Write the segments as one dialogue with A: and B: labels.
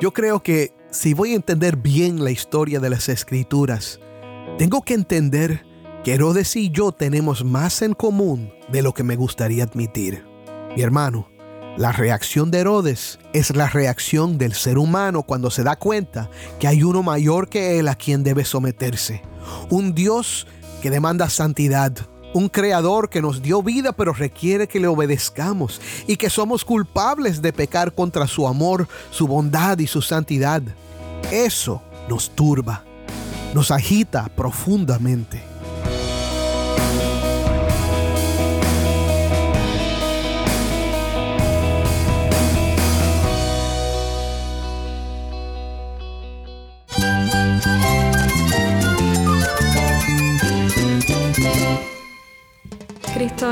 A: Yo creo que si voy a entender bien la historia de las escrituras, tengo que entender que Herodes y yo tenemos más en común de lo que me gustaría admitir. Mi hermano, la reacción de Herodes es la reacción del ser humano cuando se da cuenta que hay uno mayor que él a quien debe someterse. Un Dios que demanda santidad, un creador que nos dio vida pero requiere que le obedezcamos y que somos culpables de pecar contra su amor, su bondad y su santidad. Eso nos turba, nos agita profundamente.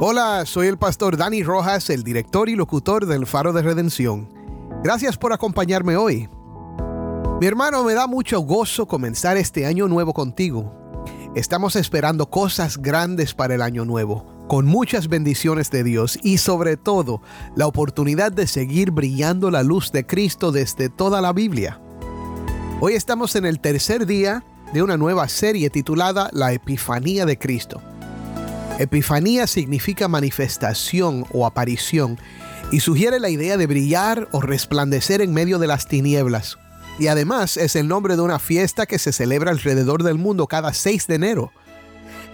A: Hola, soy el pastor Dani Rojas, el director y locutor del Faro de Redención. Gracias por acompañarme hoy. Mi hermano, me da mucho gozo comenzar este año nuevo contigo. Estamos esperando cosas grandes para el año nuevo, con muchas bendiciones de Dios y sobre todo la oportunidad de seguir brillando la luz de Cristo desde toda la Biblia. Hoy estamos en el tercer día de una nueva serie titulada La Epifanía de Cristo. Epifanía significa manifestación o aparición y sugiere la idea de brillar o resplandecer en medio de las tinieblas. Y además es el nombre de una fiesta que se celebra alrededor del mundo cada 6 de enero.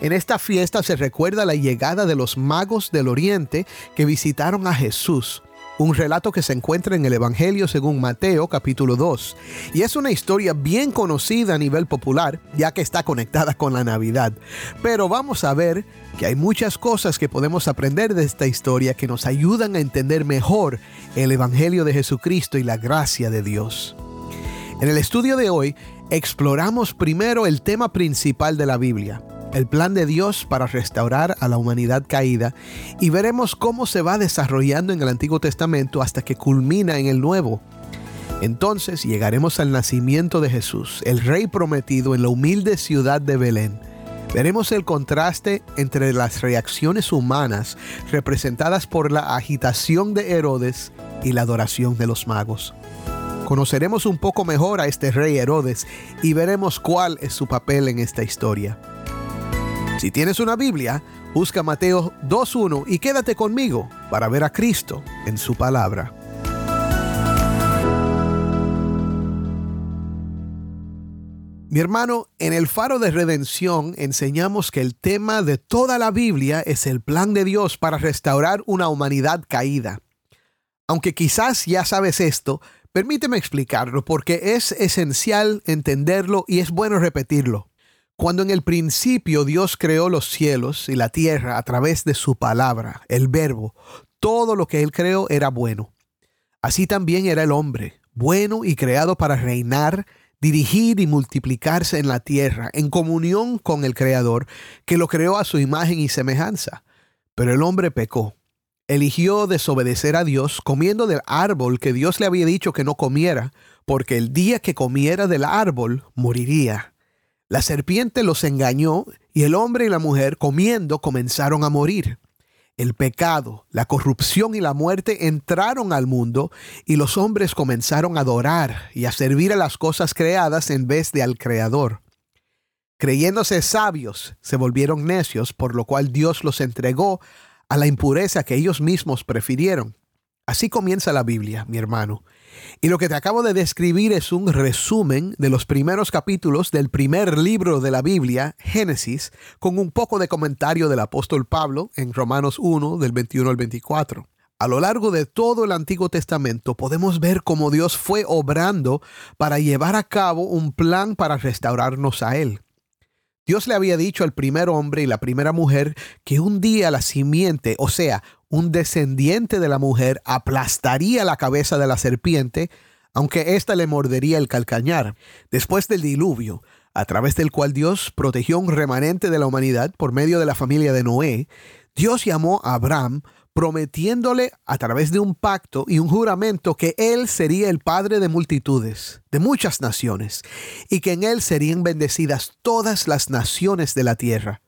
A: En esta fiesta se recuerda la llegada de los magos del Oriente que visitaron a Jesús un relato que se encuentra en el Evangelio según Mateo capítulo 2. Y es una historia bien conocida a nivel popular, ya que está conectada con la Navidad. Pero vamos a ver que hay muchas cosas que podemos aprender de esta historia que nos ayudan a entender mejor el Evangelio de Jesucristo y la gracia de Dios. En el estudio de hoy exploramos primero el tema principal de la Biblia, el plan de Dios para restaurar a la humanidad caída y veremos cómo se va desarrollando en el Antiguo Testamento hasta que culmina en el Nuevo. Entonces llegaremos al nacimiento de Jesús, el Rey prometido en la humilde ciudad de Belén. Veremos el contraste entre las reacciones humanas representadas por la agitación de Herodes y la adoración de los magos. Conoceremos un poco mejor a este rey Herodes y veremos cuál es su papel en esta historia. Si tienes una Biblia, busca Mateo 2.1 y quédate conmigo para ver a Cristo en su palabra. Mi hermano, en el faro de redención enseñamos que el tema de toda la Biblia es el plan de Dios para restaurar una humanidad caída. Aunque quizás ya sabes esto, permíteme explicarlo porque es esencial entenderlo y es bueno repetirlo. Cuando en el principio Dios creó los cielos y la tierra a través de su palabra, el verbo, todo lo que Él creó era bueno. Así también era el hombre, bueno y creado para reinar, dirigir y multiplicarse en la tierra, en comunión con el Creador, que lo creó a su imagen y semejanza. Pero el hombre pecó. Eligió desobedecer a Dios comiendo del árbol que Dios le había dicho que no comiera, porque el día que comiera del árbol moriría. La serpiente los engañó y el hombre y la mujer comiendo comenzaron a morir. El pecado, la corrupción y la muerte entraron al mundo y los hombres comenzaron a adorar y a servir a las cosas creadas en vez de al Creador. Creyéndose sabios, se volvieron necios, por lo cual Dios los entregó a la impureza que ellos mismos prefirieron. Así comienza la Biblia, mi hermano. Y lo que te acabo de describir es un resumen de los primeros capítulos del primer libro de la Biblia, Génesis, con un poco de comentario del apóstol Pablo en Romanos 1 del 21 al 24. A lo largo de todo el Antiguo Testamento podemos ver cómo Dios fue obrando para llevar a cabo un plan para restaurarnos a Él. Dios le había dicho al primer hombre y la primera mujer que un día la simiente, o sea, un descendiente de la mujer aplastaría la cabeza de la serpiente, aunque ésta le mordería el calcañar. Después del diluvio, a través del cual Dios protegió un remanente de la humanidad por medio de la familia de Noé, Dios llamó a Abraham prometiéndole a través de un pacto y un juramento que él sería el padre de multitudes, de muchas naciones, y que en él serían bendecidas todas las naciones de la tierra.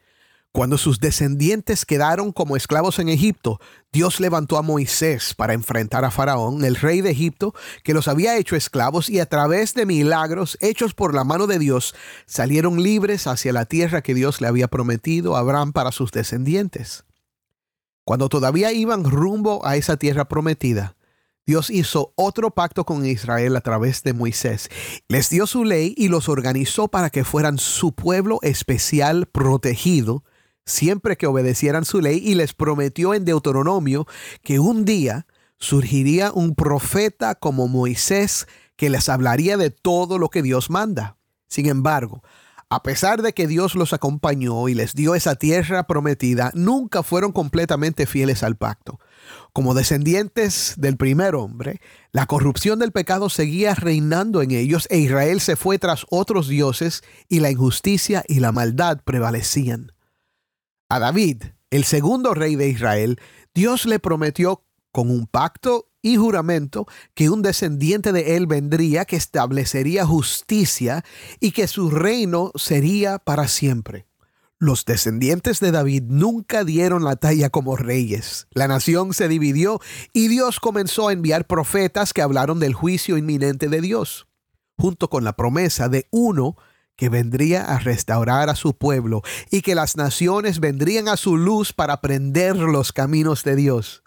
A: Cuando sus descendientes quedaron como esclavos en Egipto, Dios levantó a Moisés para enfrentar a Faraón, el rey de Egipto, que los había hecho esclavos y a través de milagros hechos por la mano de Dios salieron libres hacia la tierra que Dios le había prometido a Abraham para sus descendientes. Cuando todavía iban rumbo a esa tierra prometida, Dios hizo otro pacto con Israel a través de Moisés. Les dio su ley y los organizó para que fueran su pueblo especial protegido, siempre que obedecieran su ley, y les prometió en Deuteronomio que un día surgiría un profeta como Moisés que les hablaría de todo lo que Dios manda. Sin embargo, a pesar de que Dios los acompañó y les dio esa tierra prometida, nunca fueron completamente fieles al pacto. Como descendientes del primer hombre, la corrupción del pecado seguía reinando en ellos e Israel se fue tras otros dioses y la injusticia y la maldad prevalecían. A David, el segundo rey de Israel, Dios le prometió con un pacto y juramento que un descendiente de él vendría que establecería justicia y que su reino sería para siempre. Los descendientes de David nunca dieron la talla como reyes. La nación se dividió y Dios comenzó a enviar profetas que hablaron del juicio inminente de Dios, junto con la promesa de uno que vendría a restaurar a su pueblo y que las naciones vendrían a su luz para aprender los caminos de Dios.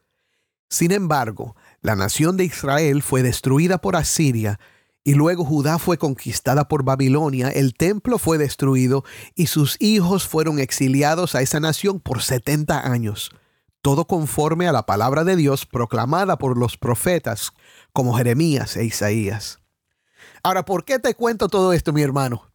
A: Sin embargo, la nación de Israel fue destruida por Asiria y luego Judá fue conquistada por Babilonia, el templo fue destruido y sus hijos fueron exiliados a esa nación por 70 años, todo conforme a la palabra de Dios proclamada por los profetas como Jeremías e Isaías. Ahora, ¿por qué te cuento todo esto, mi hermano?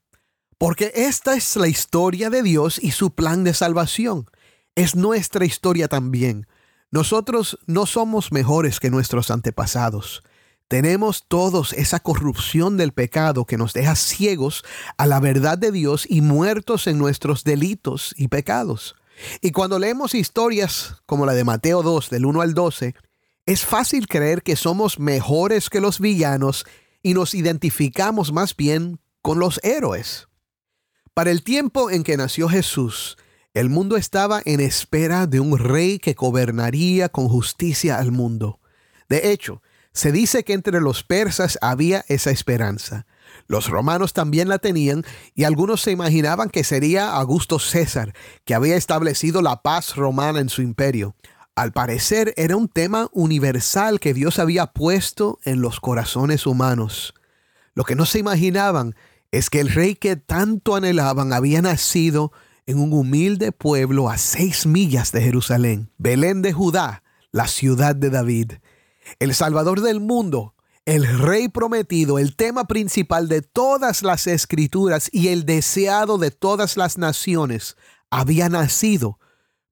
A: Porque esta es la historia de Dios y su plan de salvación. Es nuestra historia también. Nosotros no somos mejores que nuestros antepasados. Tenemos todos esa corrupción del pecado que nos deja ciegos a la verdad de Dios y muertos en nuestros delitos y pecados. Y cuando leemos historias como la de Mateo 2 del 1 al 12, es fácil creer que somos mejores que los villanos y nos identificamos más bien con los héroes. Para el tiempo en que nació Jesús, el mundo estaba en espera de un rey que gobernaría con justicia al mundo. De hecho, se dice que entre los persas había esa esperanza. Los romanos también la tenían y algunos se imaginaban que sería Augusto César, que había establecido la paz romana en su imperio. Al parecer era un tema universal que Dios había puesto en los corazones humanos. Lo que no se imaginaban es que el rey que tanto anhelaban había nacido en un humilde pueblo a seis millas de Jerusalén, Belén de Judá, la ciudad de David. El Salvador del mundo, el Rey prometido, el tema principal de todas las escrituras y el deseado de todas las naciones, había nacido.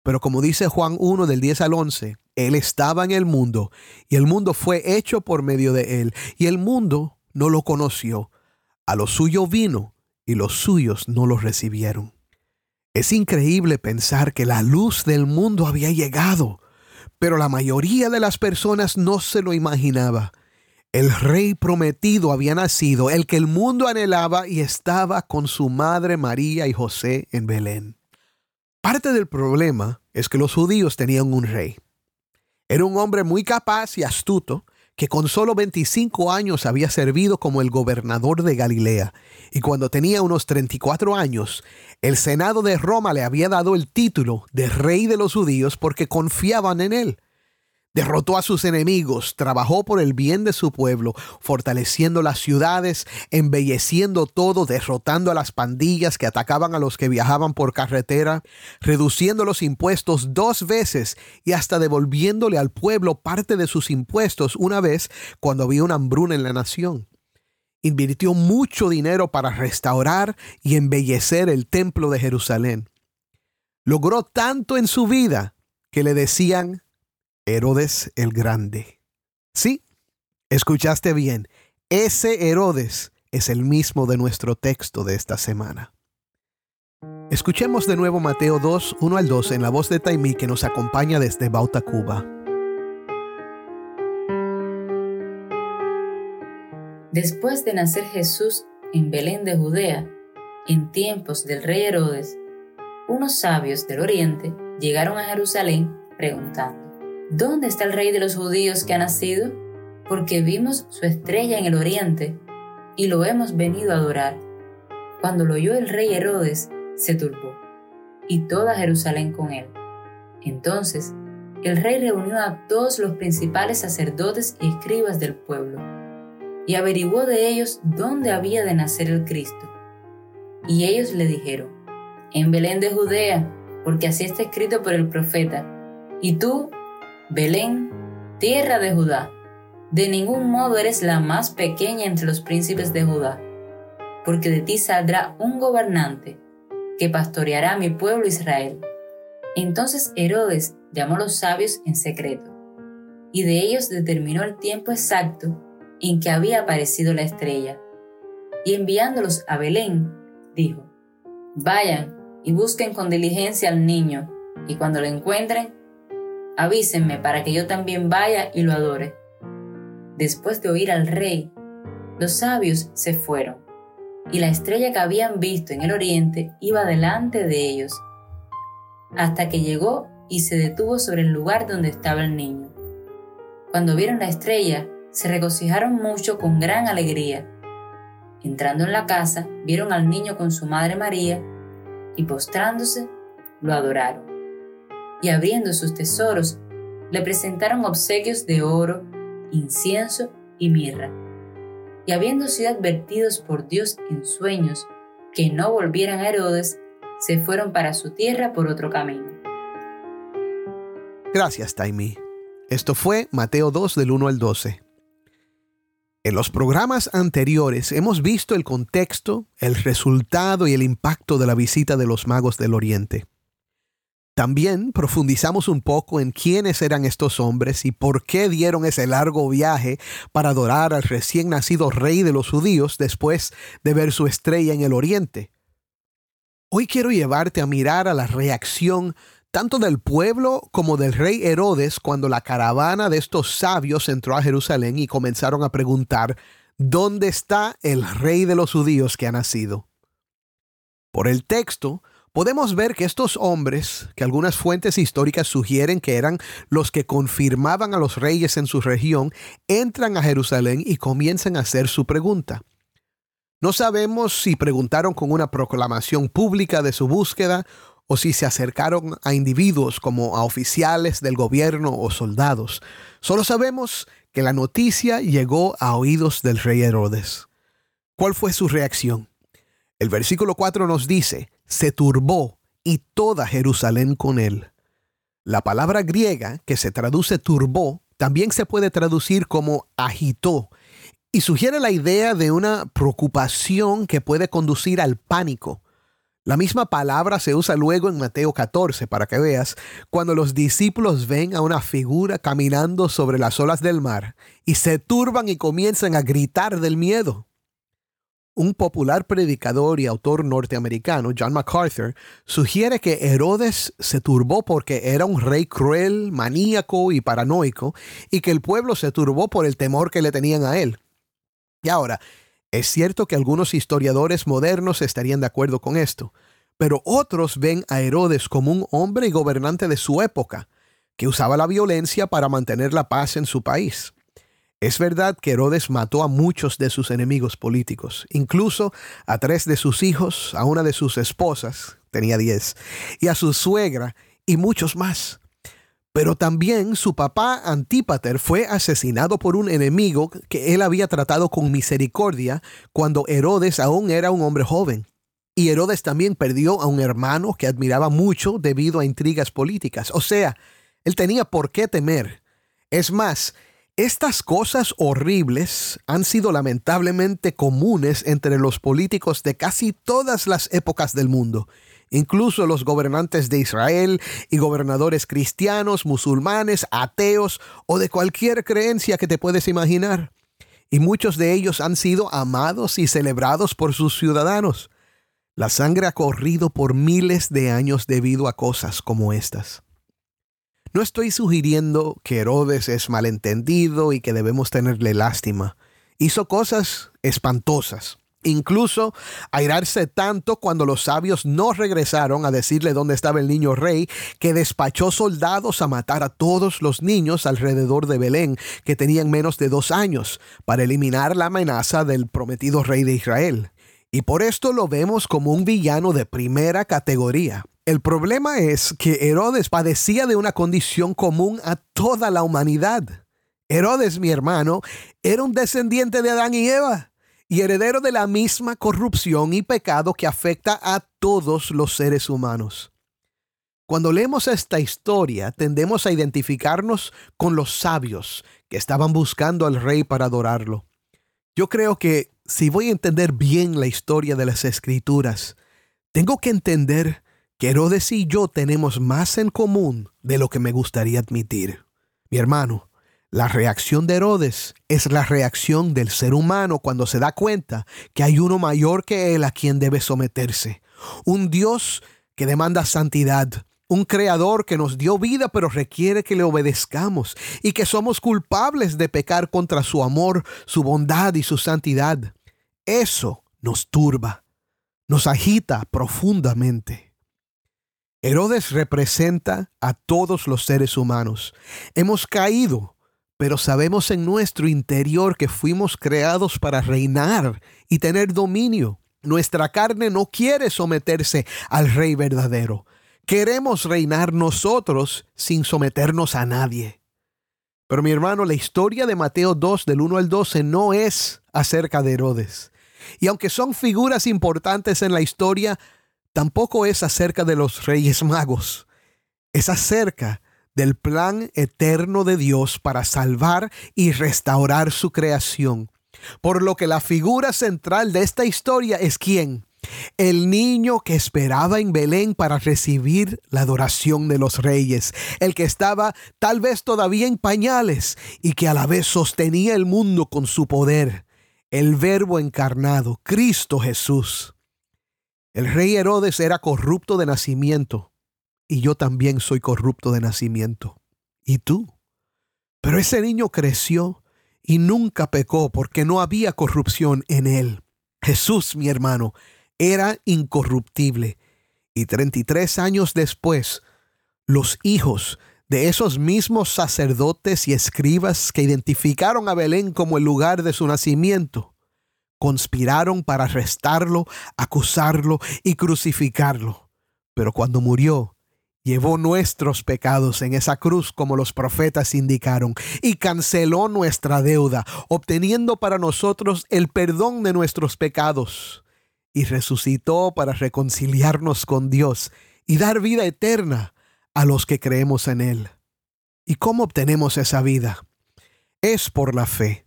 A: Pero como dice Juan 1 del 10 al 11, Él estaba en el mundo y el mundo fue hecho por medio de Él y el mundo no lo conoció. A lo suyo vino y los suyos no lo recibieron. Es increíble pensar que la luz del mundo había llegado, pero la mayoría de las personas no se lo imaginaba. El rey prometido había nacido, el que el mundo anhelaba y estaba con su madre María y José en Belén. Parte del problema es que los judíos tenían un rey. Era un hombre muy capaz y astuto que con solo 25 años había servido como el gobernador de Galilea, y cuando tenía unos 34 años, el Senado de Roma le había dado el título de rey de los judíos porque confiaban en él. Derrotó a sus enemigos, trabajó por el bien de su pueblo, fortaleciendo las ciudades, embelleciendo todo, derrotando a las pandillas que atacaban a los que viajaban por carretera, reduciendo los impuestos dos veces y hasta devolviéndole al pueblo parte de sus impuestos una vez cuando había una hambruna en la nación. Invirtió mucho dinero para restaurar y embellecer el templo de Jerusalén. Logró tanto en su vida que le decían Herodes el Grande. Sí, escuchaste bien, ese Herodes es el mismo de nuestro texto de esta semana. Escuchemos de nuevo Mateo 2, 1 al 2 en la voz de Taimí que nos acompaña desde Bauta, Cuba.
B: Después de nacer Jesús en Belén de Judea, en tiempos del rey Herodes, unos sabios del oriente llegaron a Jerusalén preguntando, ¿Dónde está el rey de los judíos que ha nacido? Porque vimos su estrella en el oriente y lo hemos venido a adorar. Cuando lo oyó el rey Herodes, se turbó, y toda Jerusalén con él. Entonces, el rey reunió a todos los principales sacerdotes y escribas del pueblo, y averiguó de ellos dónde había de nacer el Cristo. Y ellos le dijeron, en Belén de Judea, porque así está escrito por el profeta, y tú, Belén, tierra de Judá, de ningún modo eres la más pequeña entre los príncipes de Judá, porque de ti saldrá un gobernante que pastoreará a mi pueblo Israel. Entonces Herodes llamó a los sabios en secreto, y de ellos determinó el tiempo exacto en que había aparecido la estrella. Y enviándolos a Belén, dijo, Vayan y busquen con diligencia al niño, y cuando lo encuentren, avísenme para que yo también vaya y lo adore. Después de oír al rey, los sabios se fueron y la estrella que habían visto en el oriente iba delante de ellos, hasta que llegó y se detuvo sobre el lugar donde estaba el niño. Cuando vieron la estrella, se regocijaron mucho con gran alegría. Entrando en la casa, vieron al niño con su madre María, y postrándose, lo adoraron. Y abriendo sus tesoros, le presentaron obsequios de oro, incienso y mirra y habiendo sido advertidos por Dios en sueños que no volvieran a Herodes, se fueron para su tierra por otro camino.
A: Gracias, Taimi. Esto fue Mateo 2 del 1 al 12. En los programas anteriores hemos visto el contexto, el resultado y el impacto de la visita de los magos del Oriente. También profundizamos un poco en quiénes eran estos hombres y por qué dieron ese largo viaje para adorar al recién nacido rey de los judíos después de ver su estrella en el oriente. Hoy quiero llevarte a mirar a la reacción tanto del pueblo como del rey Herodes cuando la caravana de estos sabios entró a Jerusalén y comenzaron a preguntar, ¿dónde está el rey de los judíos que ha nacido? Por el texto, podemos ver que estos hombres, que algunas fuentes históricas sugieren que eran los que confirmaban a los reyes en su región, entran a Jerusalén y comienzan a hacer su pregunta. No sabemos si preguntaron con una proclamación pública de su búsqueda o si se acercaron a individuos como a oficiales del gobierno o soldados. Solo sabemos que la noticia llegó a oídos del rey Herodes. ¿Cuál fue su reacción? El versículo 4 nos dice, se turbó y toda Jerusalén con él. La palabra griega que se traduce turbó también se puede traducir como agitó y sugiere la idea de una preocupación que puede conducir al pánico. La misma palabra se usa luego en Mateo 14 para que veas, cuando los discípulos ven a una figura caminando sobre las olas del mar y se turban y comienzan a gritar del miedo. Un popular predicador y autor norteamericano, John MacArthur, sugiere que Herodes se turbó porque era un rey cruel, maníaco y paranoico, y que el pueblo se turbó por el temor que le tenían a él. Y ahora, es cierto que algunos historiadores modernos estarían de acuerdo con esto, pero otros ven a Herodes como un hombre y gobernante de su época, que usaba la violencia para mantener la paz en su país. Es verdad que Herodes mató a muchos de sus enemigos políticos, incluso a tres de sus hijos, a una de sus esposas, tenía diez, y a su suegra, y muchos más. Pero también su papá Antípater fue asesinado por un enemigo que él había tratado con misericordia cuando Herodes aún era un hombre joven. Y Herodes también perdió a un hermano que admiraba mucho debido a intrigas políticas. O sea, él tenía por qué temer. Es más, estas cosas horribles han sido lamentablemente comunes entre los políticos de casi todas las épocas del mundo, Incluso los gobernantes de Israel y gobernadores cristianos, musulmanes, ateos o de cualquier creencia que te puedes imaginar. Y muchos de ellos han sido amados y celebrados por sus ciudadanos. La sangre ha corrido por miles de años debido a cosas como estas. No estoy sugiriendo que Herodes es malentendido y que debemos tenerle lástima. Hizo cosas espantosas. Incluso airarse tanto cuando los sabios no regresaron a decirle dónde estaba el niño rey, que despachó soldados a matar a todos los niños alrededor de Belén, que tenían menos de dos años, para eliminar la amenaza del prometido rey de Israel. Y por esto lo vemos como un villano de primera categoría. El problema es que Herodes padecía de una condición común a toda la humanidad. Herodes, mi hermano, era un descendiente de Adán y Eva y heredero de la misma corrupción y pecado que afecta a todos los seres humanos. Cuando leemos esta historia, tendemos a identificarnos con los sabios que estaban buscando al rey para adorarlo. Yo creo que si voy a entender bien la historia de las escrituras, tengo que entender que Herodes y yo tenemos más en común de lo que me gustaría admitir. Mi hermano, la reacción de Herodes es la reacción del ser humano cuando se da cuenta que hay uno mayor que él a quien debe someterse. Un Dios que demanda santidad, un creador que nos dio vida pero requiere que le obedezcamos y que somos culpables de pecar contra su amor, su bondad y su santidad. Eso nos turba, nos agita profundamente. Herodes representa a todos los seres humanos. Hemos caído pero sabemos en nuestro interior que fuimos creados para reinar y tener dominio. Nuestra carne no quiere someterse al Rey verdadero. Queremos reinar nosotros sin someternos a nadie. Pero mi hermano, la historia de Mateo 2 del 1 al 12 no es acerca de Herodes. Y aunque son figuras importantes en la historia, tampoco es acerca de los reyes magos. Es acerca del plan eterno de Dios para salvar y restaurar su creación. Por lo que la figura central de esta historia es quién? El niño que esperaba en Belén para recibir la adoración de los reyes, el que estaba tal vez todavía en pañales y que a la vez sostenía el mundo con su poder, el verbo encarnado, Cristo Jesús. El rey Herodes era corrupto de nacimiento, y yo también soy corrupto de nacimiento. ¿Y tú? Pero ese niño creció y nunca pecó porque no había corrupción en él. Jesús, mi hermano, era incorruptible. Y 33 años después, los hijos de esos mismos sacerdotes y escribas que identificaron a Belén como el lugar de su nacimiento, conspiraron para arrestarlo, acusarlo y crucificarlo. Pero cuando murió, llevó nuestros pecados en esa cruz como los profetas indicaron y canceló nuestra deuda, obteniendo para nosotros el perdón de nuestros pecados y resucitó para reconciliarnos con Dios y dar vida eterna a los que creemos en Él. ¿Y cómo obtenemos esa vida? Es por la fe.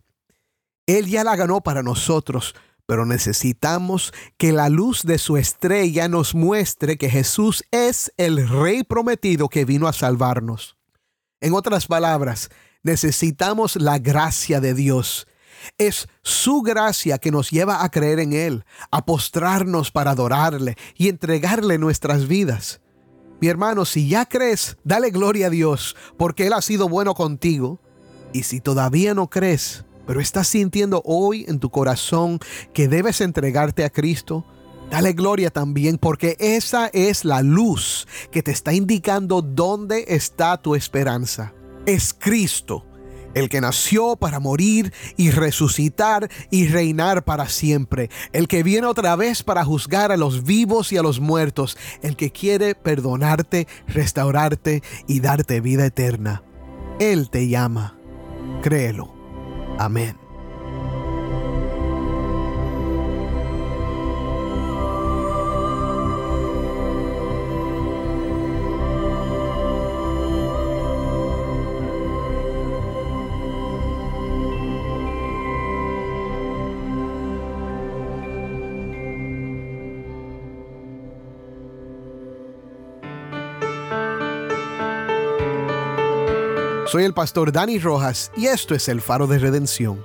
A: Él ya la ganó para nosotros pero necesitamos que la luz de su estrella nos muestre que Jesús es el Rey prometido que vino a salvarnos. En otras palabras, necesitamos la gracia de Dios. Es su gracia que nos lleva a creer en Él, a postrarnos para adorarle y entregarle nuestras vidas. Mi hermano, si ya crees, dale gloria a Dios, porque Él ha sido bueno contigo. Y si todavía no crees, pero estás sintiendo hoy en tu corazón que debes entregarte a Cristo, dale gloria también porque esa es la luz que te está indicando dónde está tu esperanza. Es Cristo el que nació para morir y resucitar y reinar para siempre, el que viene otra vez para juzgar a los vivos y a los muertos, el que quiere perdonarte, restaurarte y darte vida eterna. Él te llama, créelo. Amén. Soy el pastor Dani Rojas y esto es el faro de redención.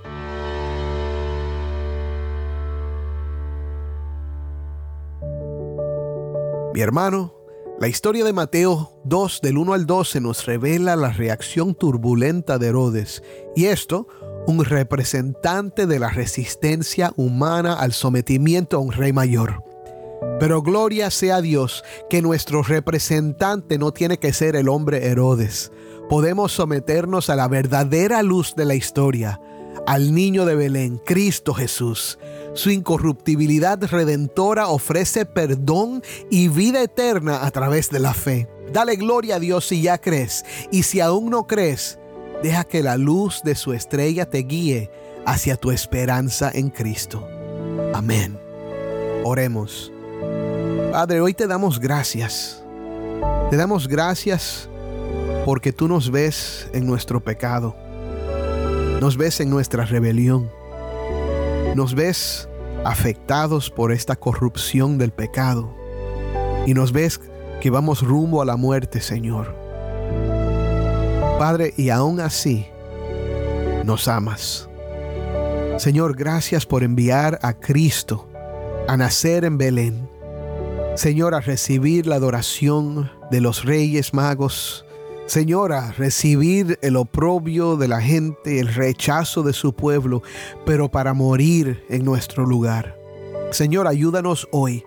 A: Mi hermano, la historia de Mateo 2 del 1 al 12 nos revela la reacción turbulenta de Herodes y esto un representante de la resistencia humana al sometimiento a un rey mayor. Pero gloria sea a Dios que nuestro representante no tiene que ser el hombre Herodes. Podemos someternos a la verdadera luz de la historia, al niño de Belén, Cristo Jesús. Su incorruptibilidad redentora ofrece perdón y vida eterna a través de la fe. Dale gloria a Dios si ya crees, y si aún no crees, deja que la luz de su estrella te guíe hacia tu esperanza en Cristo. Amén. Oremos. Padre, hoy te damos gracias. Te damos gracias porque tú nos ves en nuestro pecado. Nos ves en nuestra rebelión. Nos ves afectados por esta corrupción del pecado. Y nos ves que vamos rumbo a la muerte, Señor. Padre, y aún así nos amas. Señor, gracias por enviar a Cristo a nacer en Belén Señor, a recibir la adoración de los reyes magos. Señor, a recibir el oprobio de la gente, el rechazo de su pueblo, pero para morir en nuestro lugar. Señor, ayúdanos hoy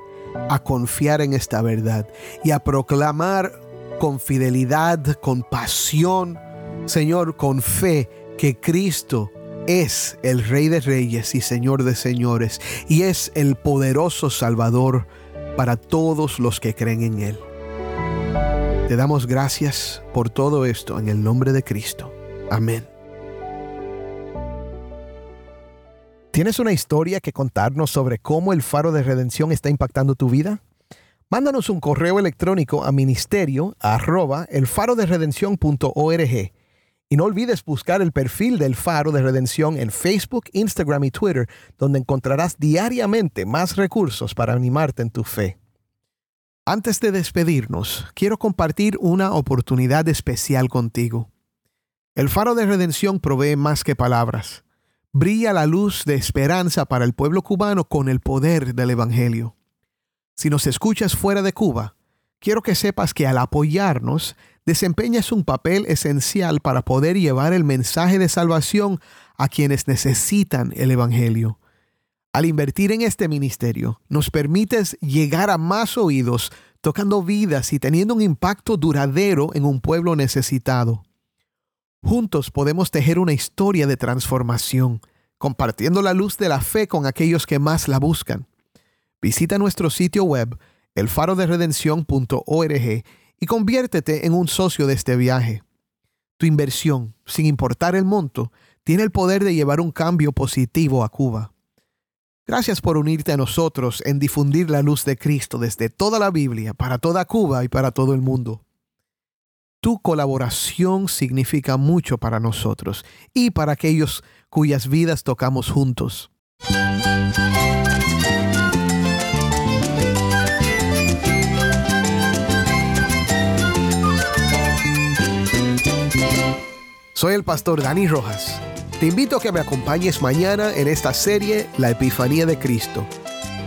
A: a confiar en esta verdad y a proclamar con fidelidad, con pasión, Señor, con fe, que Cristo es el Rey de Reyes y Señor de Señores y es el poderoso Salvador para todos los que creen en Él. Te damos gracias por todo esto en el nombre de Cristo. Amén. ¿Tienes una historia que contarnos sobre cómo el faro de redención está impactando tu vida? Mándanos un correo electrónico a ministerio arroba el faro de y no olvides buscar el perfil del Faro de Redención en Facebook, Instagram y Twitter, donde encontrarás diariamente más recursos para animarte en tu fe. Antes de despedirnos, quiero compartir una oportunidad especial contigo. El Faro de Redención provee más que palabras. Brilla la luz de esperanza para el pueblo cubano con el poder del Evangelio. Si nos escuchas fuera de Cuba, quiero que sepas que al apoyarnos, desempeñas un papel esencial para poder llevar el mensaje de salvación a quienes necesitan el Evangelio. Al invertir en este ministerio, nos permites llegar a más oídos, tocando vidas y teniendo un impacto duradero en un pueblo necesitado. Juntos podemos tejer una historia de transformación, compartiendo la luz de la fe con aquellos que más la buscan. Visita nuestro sitio web, elfaroderedención.org y conviértete en un socio de este viaje. Tu inversión, sin importar el monto, tiene el poder de llevar un cambio positivo a Cuba. Gracias por unirte a nosotros en difundir la luz de Cristo desde toda la Biblia, para toda Cuba y para todo el mundo. Tu colaboración significa mucho para nosotros y para aquellos cuyas vidas tocamos juntos. Soy el pastor Dani Rojas. Te invito a que me acompañes mañana en esta serie La Epifanía de Cristo,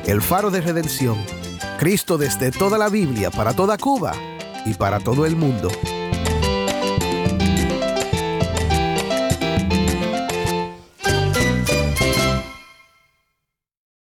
A: el faro de redención. Cristo desde toda la Biblia, para toda Cuba y para todo el mundo.